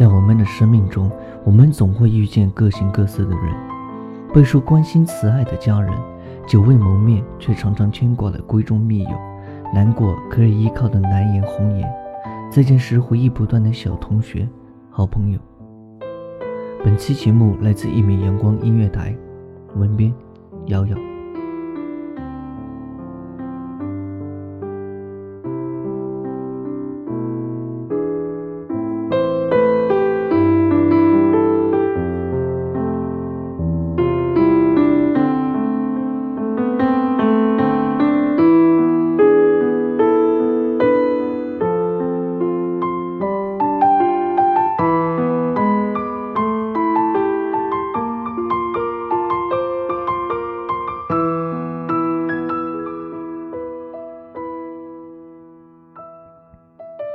在我们的生命中，我们总会遇见各形各色的人，备受关心慈爱的家人，久未谋面却常常牵挂的闺中密友，难过可以依靠的难言红颜，再见时回忆不断的小同学、好朋友。本期节目来自一米阳光音乐台，文编瑶瑶。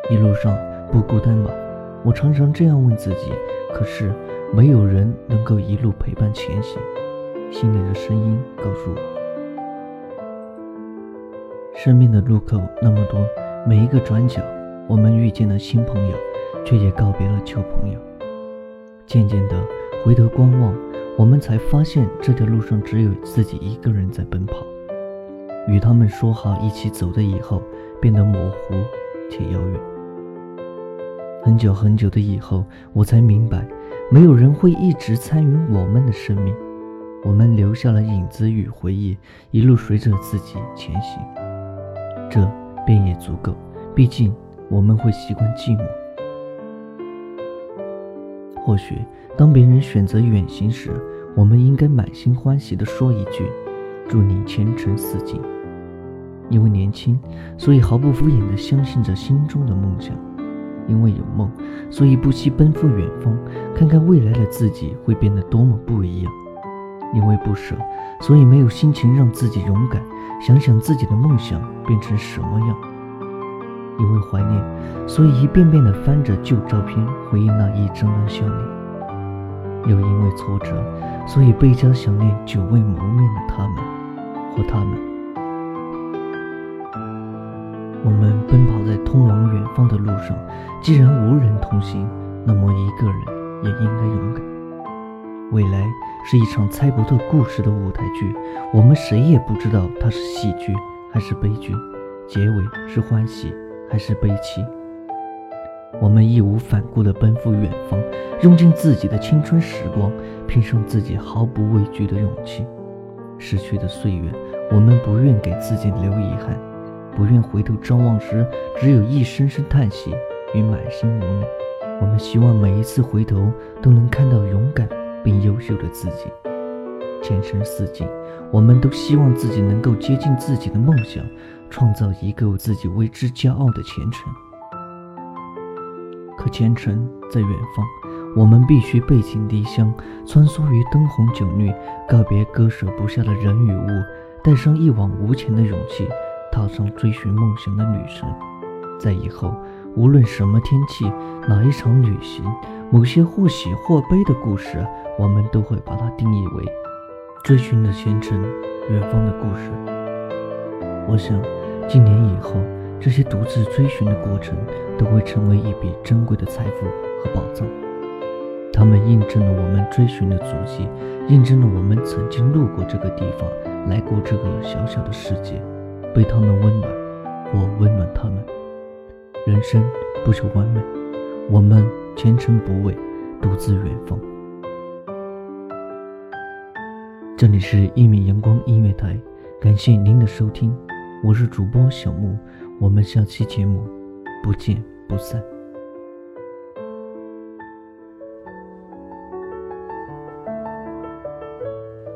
一路上不孤单吧？我常常这样问自己。可是没有人能够一路陪伴前行。心里的声音告诉我，生命的路口那么多，每一个转角，我们遇见了新朋友，却也告别了旧朋友。渐渐的回头观望，我们才发现这条路上只有自己一个人在奔跑。与他们说好一起走的以后，变得模糊且遥远。很久很久的以后，我才明白，没有人会一直参与我们的生命。我们留下了影子与回忆，一路随着自己前行，这便也足够。毕竟我们会习惯寂寞。或许当别人选择远行时，我们应该满心欢喜地说一句：“祝你前程似锦。”因为年轻，所以毫不敷衍地相信着心中的梦想。因为有梦，所以不惜奔赴远方，看看未来的自己会变得多么不一样。因为不舍，所以没有心情让自己勇敢，想想自己的梦想变成什么样。因为怀念，所以一遍遍地翻着旧照片，回忆那一张张笑脸。又因为挫折，所以倍加想念久未谋面的他们或他们。我们奔跑在通往远方的路上，既然无人同行，那么一个人也应该勇敢。未来是一场猜不透故事的舞台剧，我们谁也不知道它是喜剧还是悲剧，结尾是欢喜还是悲戚。我们义无反顾地奔赴远方，用尽自己的青春时光，拼上自己毫不畏惧的勇气。逝去的岁月，我们不愿给自己留遗憾。不愿回头张望时，只有一声声叹息与满心无奈。我们希望每一次回头都能看到勇敢并优秀的自己。前程似锦，我们都希望自己能够接近自己的梦想，创造一个自己为之骄傲的前程。可前程在远方，我们必须背井离乡，穿梭于灯红酒绿，告别割舍不下的人与物，带上一往无前的勇气。踏上追寻梦想的旅程，在以后无论什么天气，哪一场旅行，某些或喜或悲的故事，我们都会把它定义为追寻的前程，远方的故事。我想，几年以后，这些独自追寻的过程都会成为一笔珍贵的财富和宝藏。他们印证了我们追寻的足迹，印证了我们曾经路过这个地方，来过这个小小的世界，被他们温暖，我温暖他们。人生不求完美，我们前程不畏，独自远方。这里是一米阳光音乐台，感谢您的收听，我是主播小木，我们下期节目不见不散。